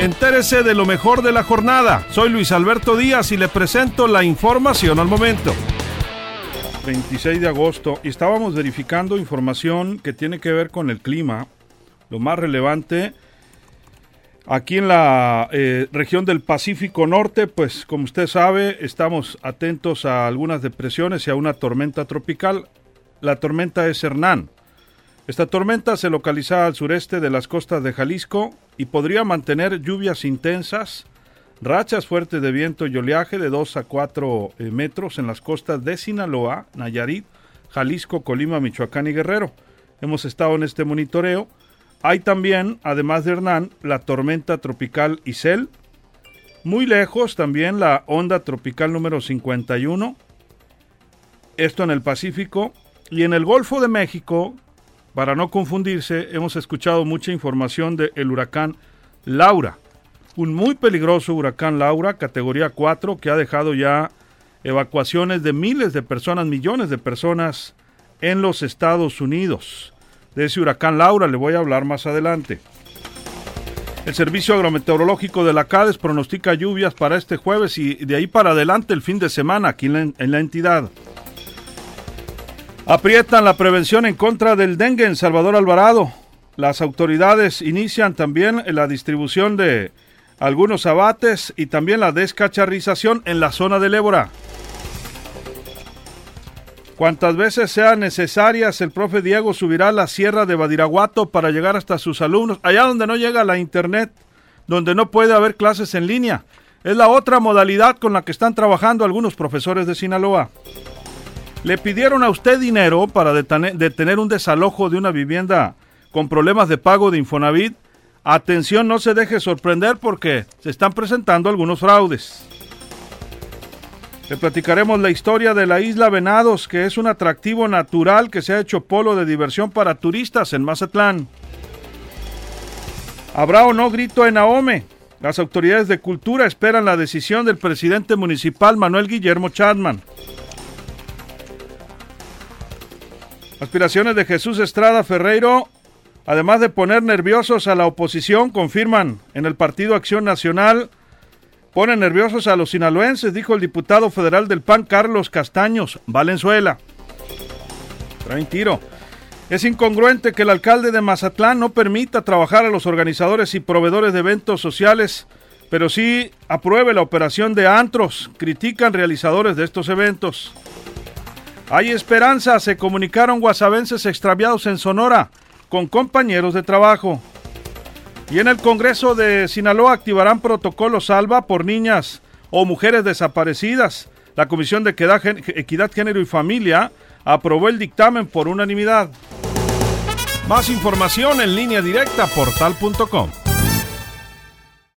Entérese de lo mejor de la jornada. Soy Luis Alberto Díaz y le presento la información al momento. 26 de agosto y estábamos verificando información que tiene que ver con el clima. Lo más relevante aquí en la eh, región del Pacífico Norte, pues como usted sabe, estamos atentos a algunas depresiones y a una tormenta tropical. La tormenta es Hernán. Esta tormenta se localiza al sureste de las costas de Jalisco y podría mantener lluvias intensas, rachas fuertes de viento y oleaje de 2 a 4 eh, metros en las costas de Sinaloa, Nayarit, Jalisco, Colima, Michoacán y Guerrero. Hemos estado en este monitoreo. Hay también, además de Hernán, la tormenta tropical Isel. Muy lejos también la onda tropical número 51. Esto en el Pacífico. Y en el Golfo de México, para no confundirse, hemos escuchado mucha información del huracán Laura, un muy peligroso huracán Laura, categoría 4, que ha dejado ya evacuaciones de miles de personas, millones de personas en los Estados Unidos. De ese huracán Laura le voy a hablar más adelante. El Servicio Agrometeorológico de la CADES pronostica lluvias para este jueves y de ahí para adelante el fin de semana aquí en la entidad. Aprietan la prevención en contra del dengue en Salvador Alvarado. Las autoridades inician también la distribución de algunos abates y también la descacharrización en la zona del Ébora. Cuantas veces sean necesarias, el profe Diego subirá a la sierra de Badiraguato para llegar hasta sus alumnos, allá donde no llega la internet, donde no puede haber clases en línea. Es la otra modalidad con la que están trabajando algunos profesores de Sinaloa. Le pidieron a usted dinero para detener un desalojo de una vivienda con problemas de pago de Infonavit. Atención, no se deje sorprender porque se están presentando algunos fraudes. Le platicaremos la historia de la isla Venados, que es un atractivo natural que se ha hecho polo de diversión para turistas en Mazatlán. ¿Habrá o no grito en Ahome? Las autoridades de cultura esperan la decisión del presidente municipal Manuel Guillermo Chadman. Aspiraciones de Jesús Estrada Ferreiro, además de poner nerviosos a la oposición, confirman en el Partido Acción Nacional, ponen nerviosos a los sinaloenses, dijo el diputado federal del PAN Carlos Castaños, Valenzuela. Traen tiro. Es incongruente que el alcalde de Mazatlán no permita trabajar a los organizadores y proveedores de eventos sociales, pero sí apruebe la operación de antros, critican realizadores de estos eventos. Hay esperanza, se comunicaron guasavenses extraviados en Sonora con compañeros de trabajo. Y en el Congreso de Sinaloa activarán protocolo salva por niñas o mujeres desaparecidas. La Comisión de Equidad, Género y Familia aprobó el dictamen por unanimidad. Más información en línea directa portal.com.